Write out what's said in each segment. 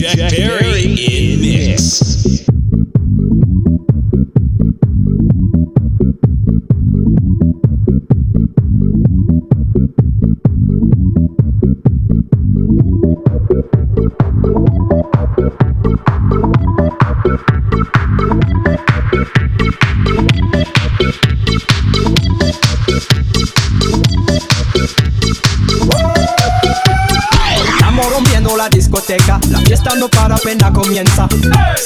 Jack, Jack Perry in mix. mix.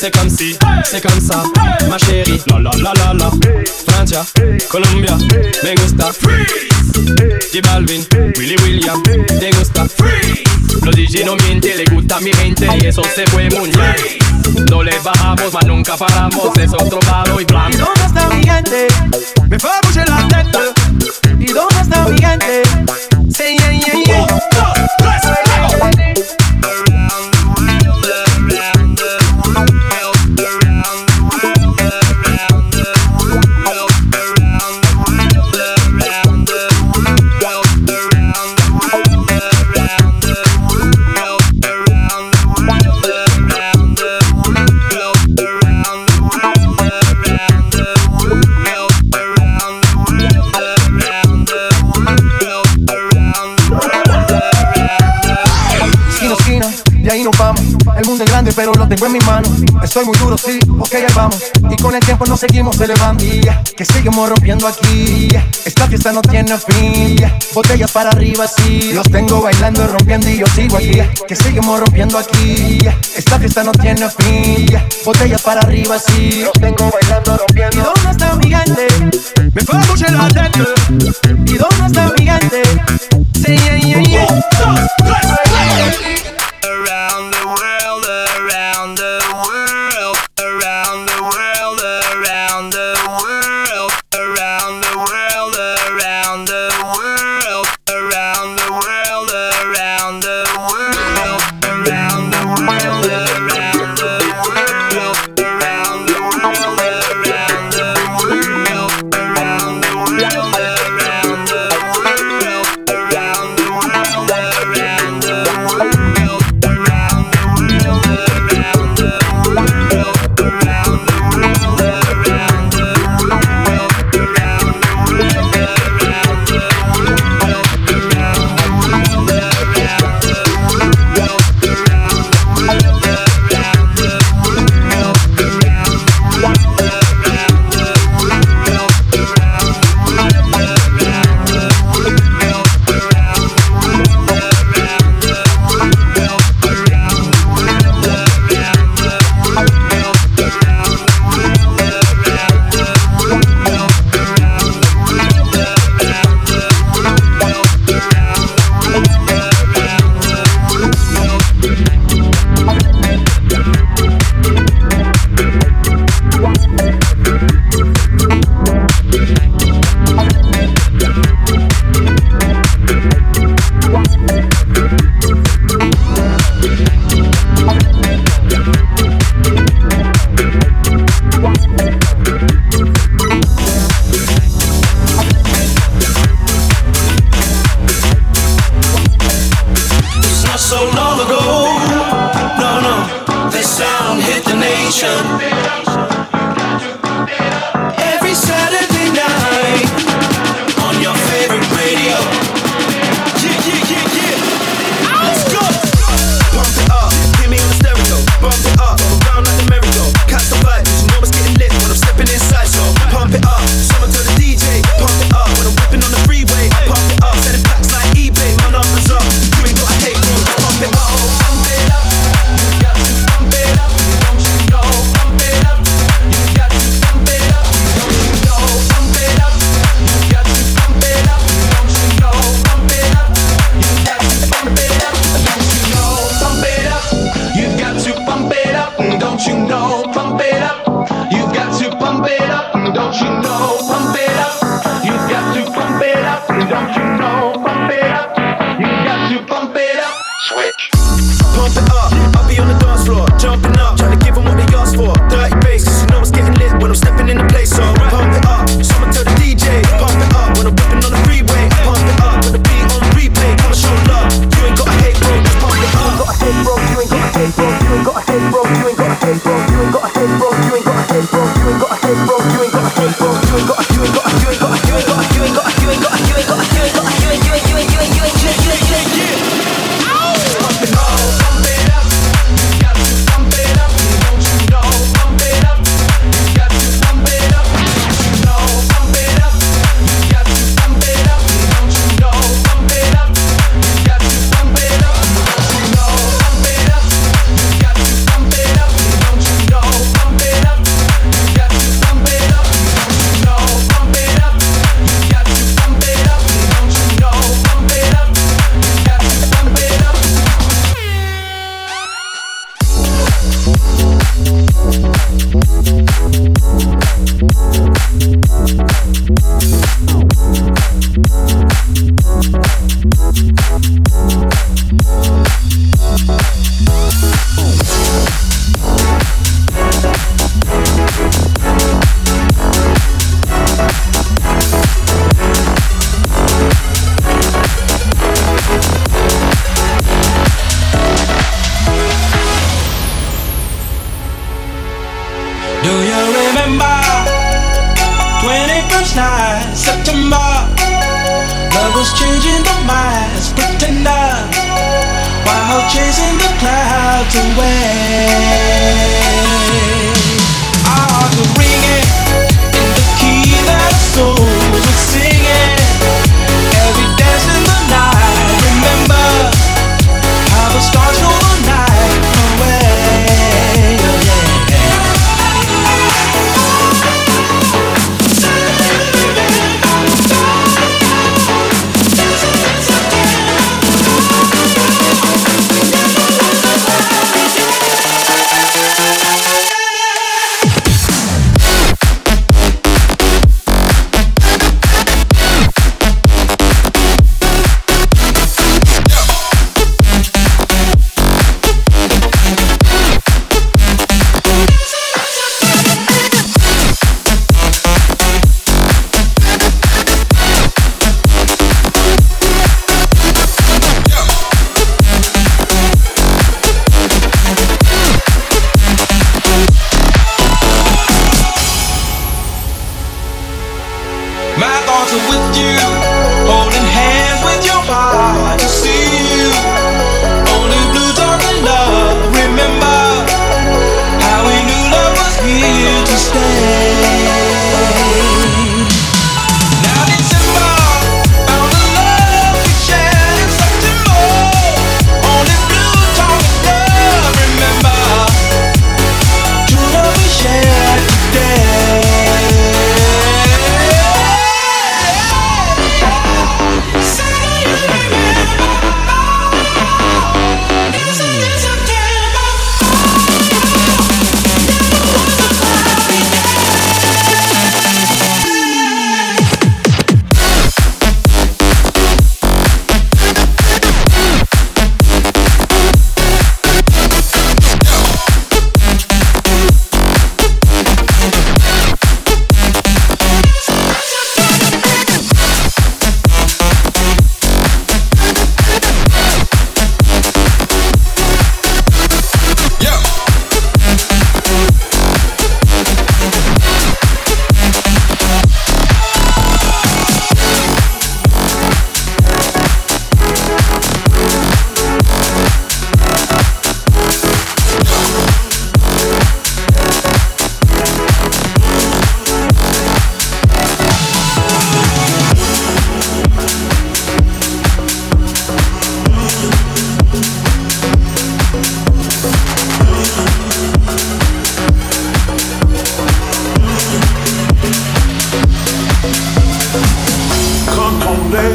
C'est comme si, c'est comme ça, ma chérie. La la la la la. Francia, Colombia, me gusta. Freeze. J Balvin, Willy William, te gusta. Freeze. Los DJ no miente, le gusta a mi gente y eso se fue muy bien. No le bajamos, mas nunca paramos, es otro palo y blanco. ¿Y dónde está mi gente? Me fue a la teta. ¿Y dónde está mi gente? Say yeah, yeah, yeah. Oh, oh. pero lo tengo en mis manos. Estoy muy duro, sí, ok, ahí vamos. Y con el tiempo nos seguimos elevando. Que seguimos rompiendo aquí. Esta fiesta no tiene fin. Botellas para arriba, sí. Los tengo bailando, rompiendo y yo sigo aquí. Que seguimos rompiendo aquí. Esta fiesta no tiene fin. Botellas para arriba, sí. Los tengo bailando, rompiendo. ¿Y dónde está mi gente? Me fue a la gente. no, no. This sound hit the nation.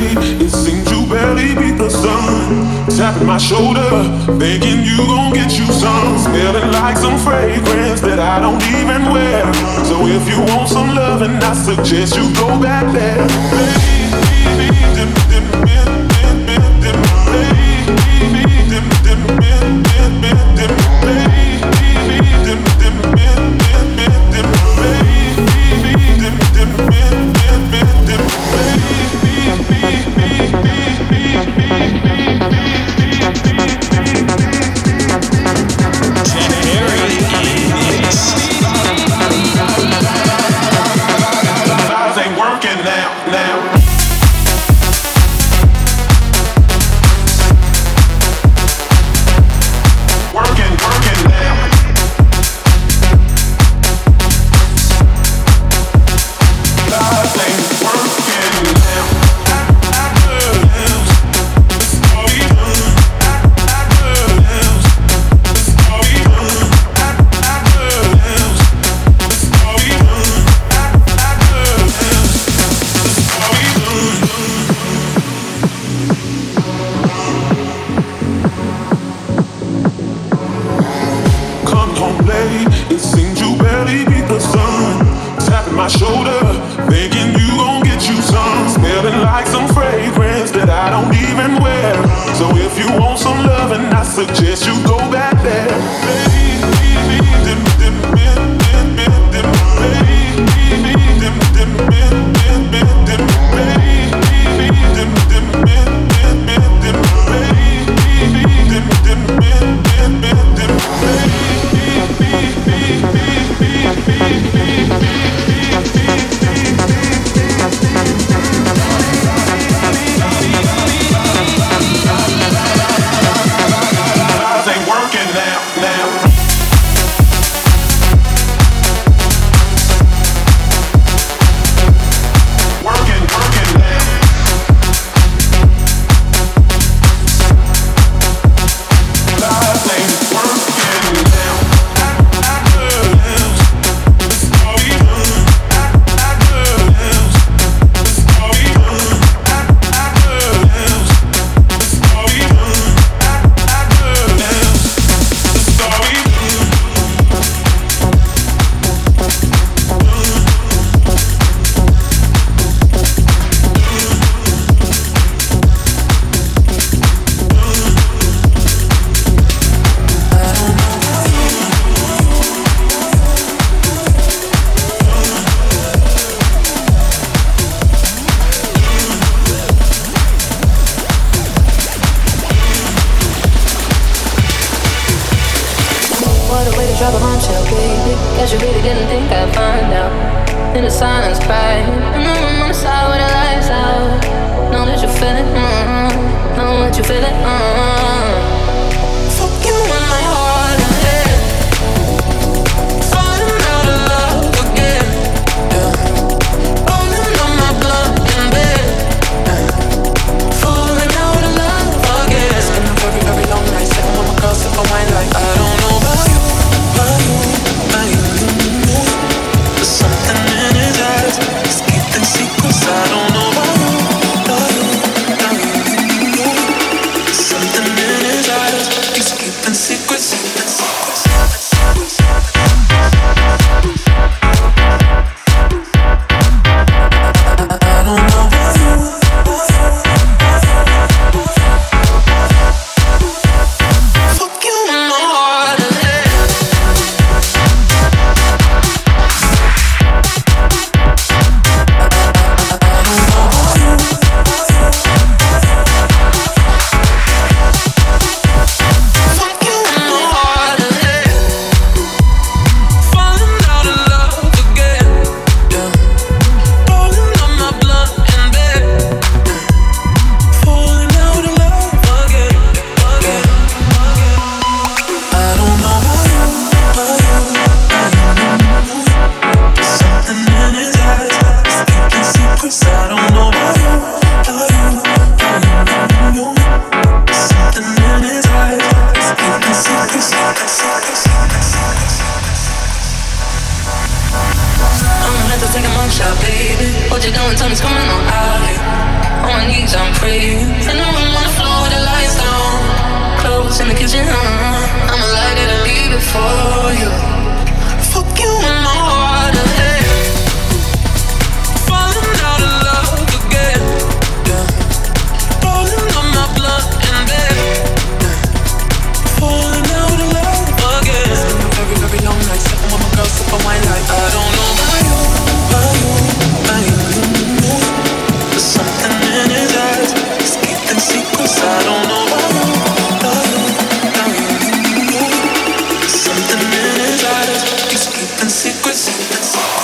It seems you barely beat the sun. Tapping my shoulder, thinking you gon' get you some. Smelling like some fragrance that I don't even wear. So if you want some loving, I suggest you go back there. Baby, baby, secrets.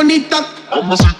bonita. Vamos a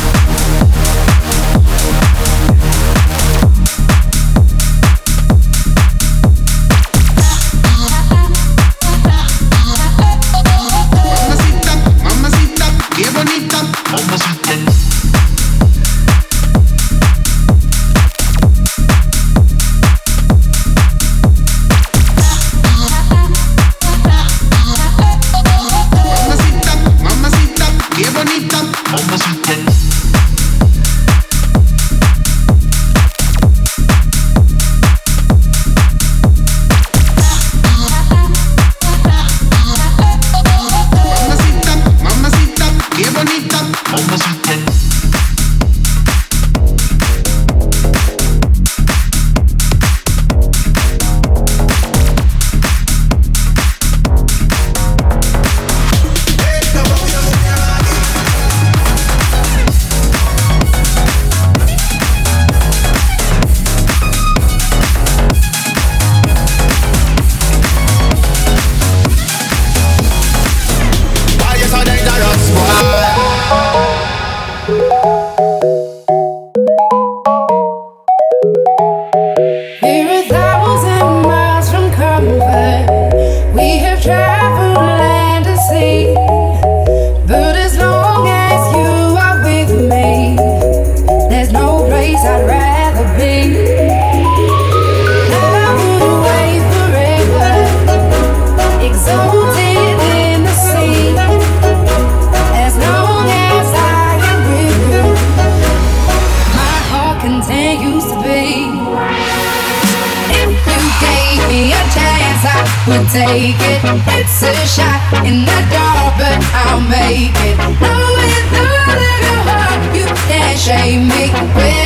take it. It's a shot in the dark, but I'll make it. No, without a heart, you can't shame me.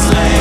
Slave.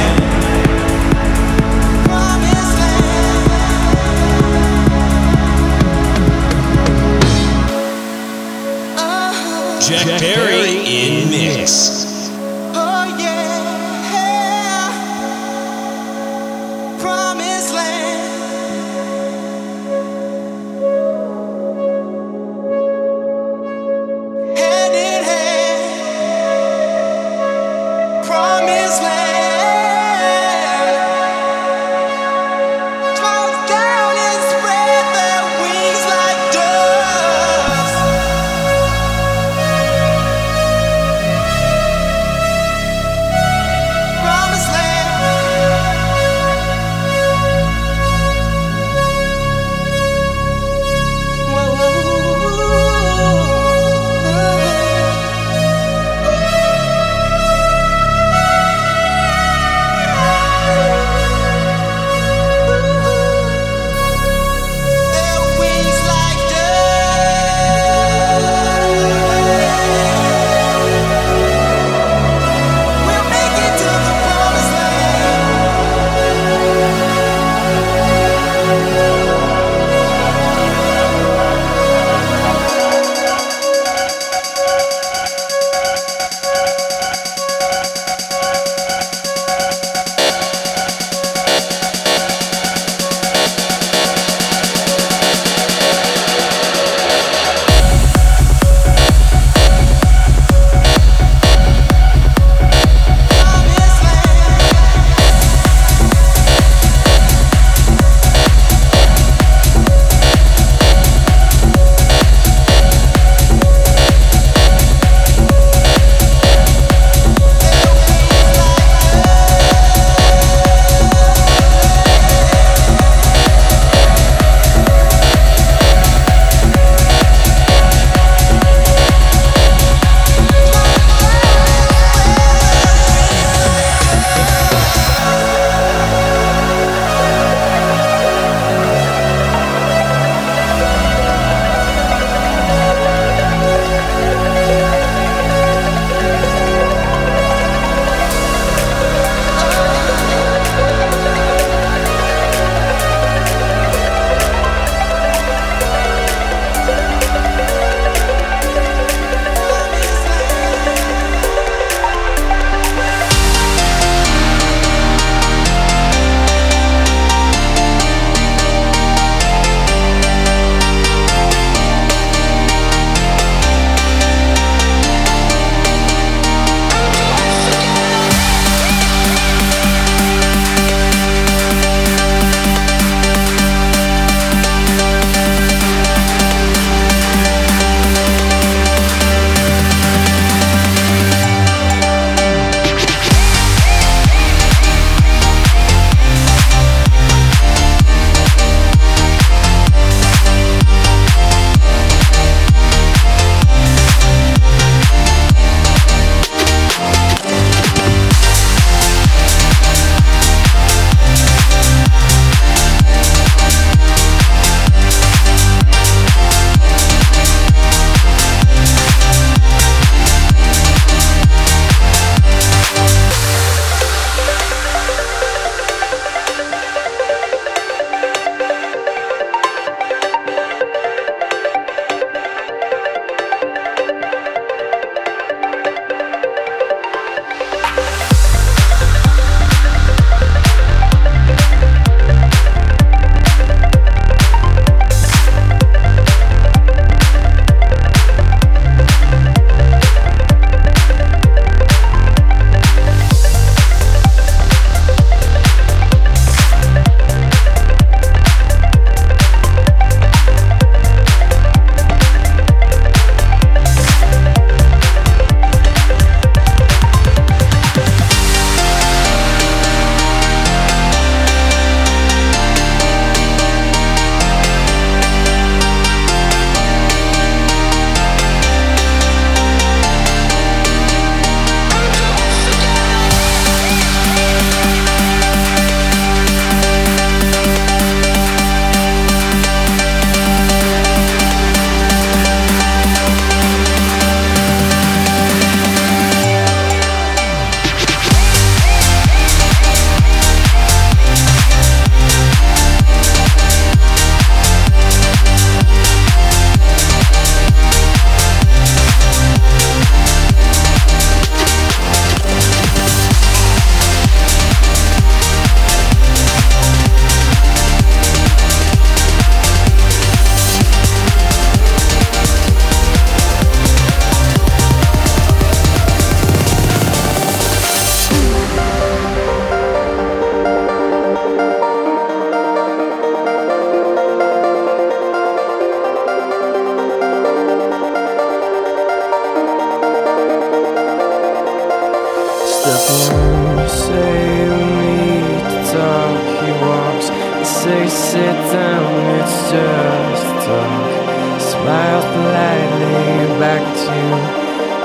say sit down, it's just talk. Smiles politely back to you.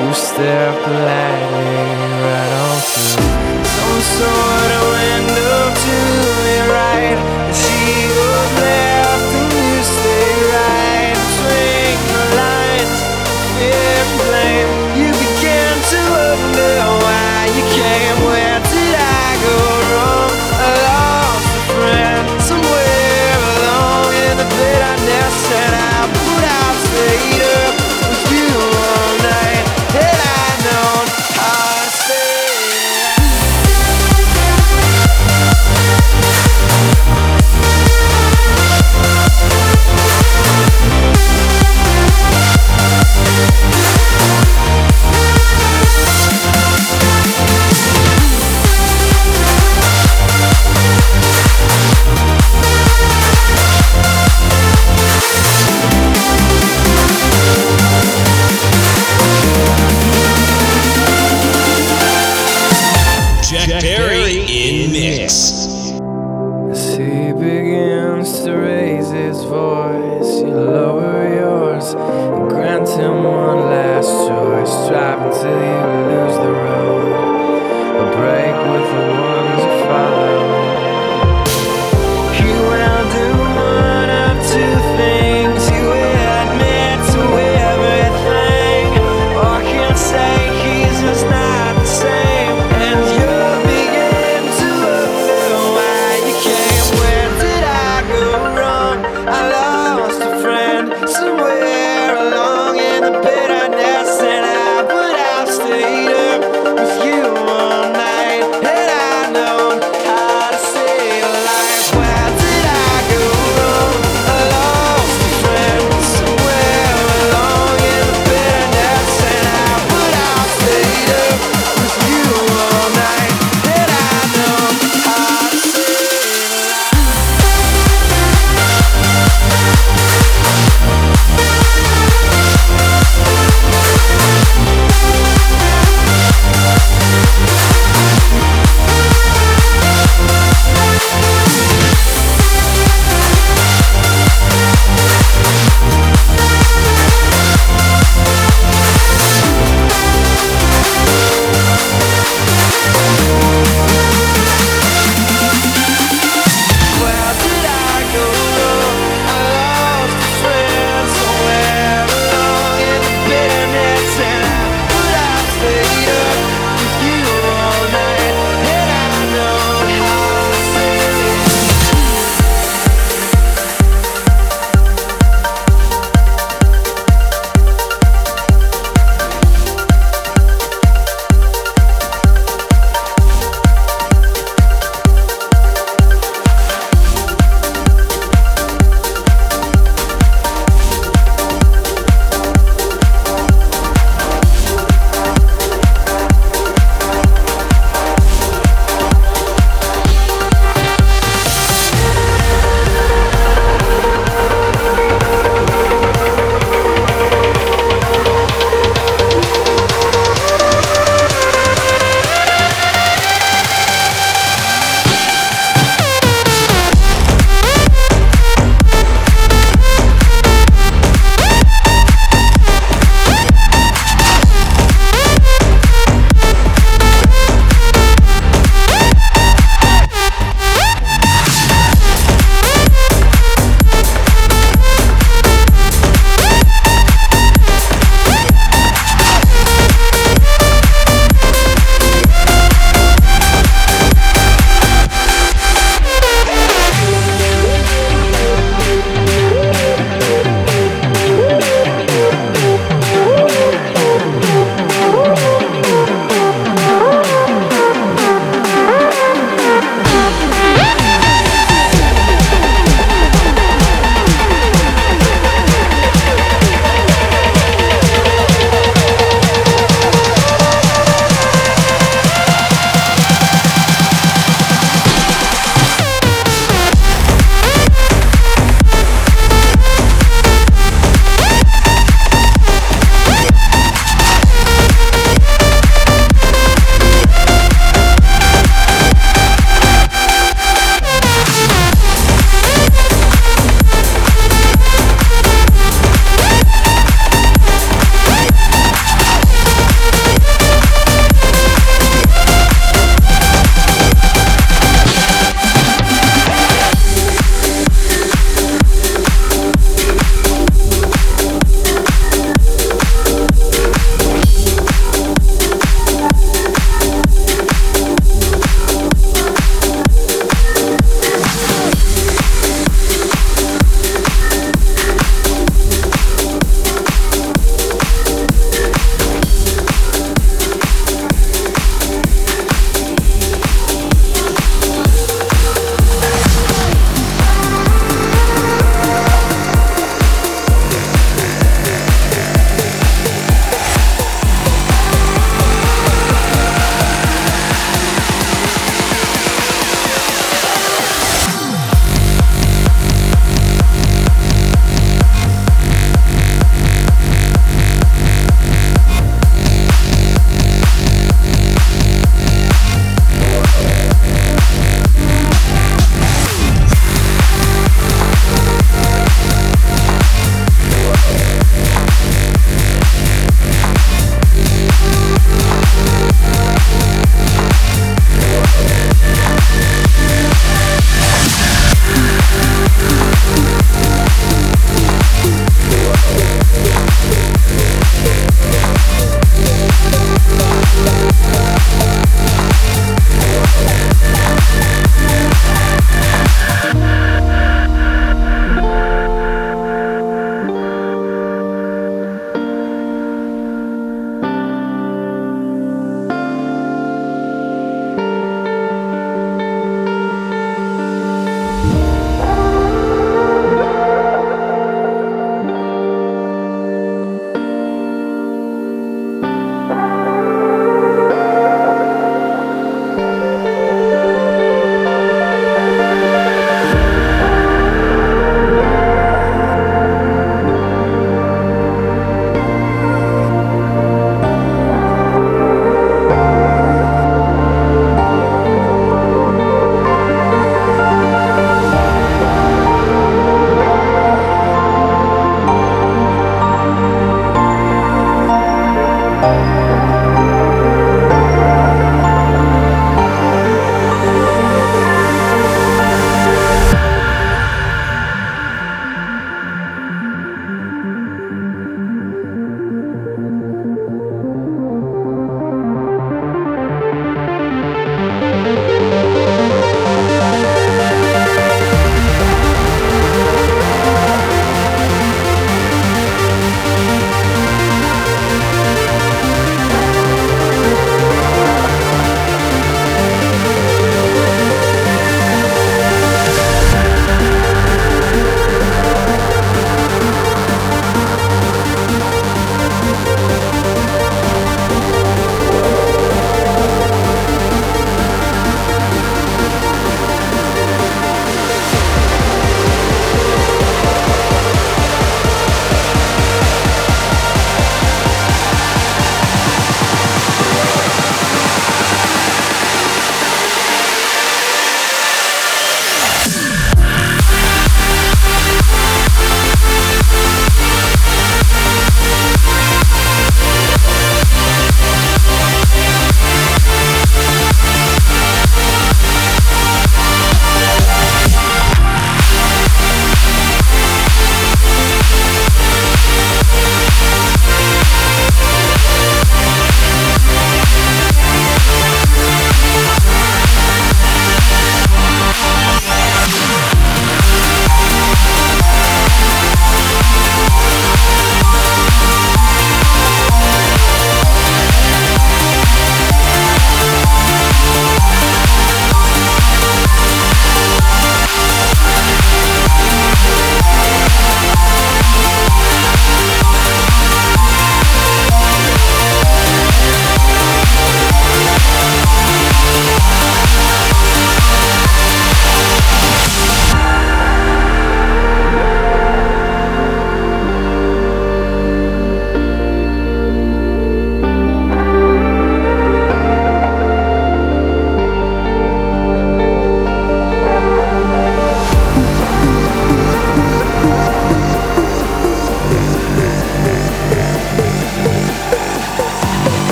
You stare politely right on through. Some sort of window to your right.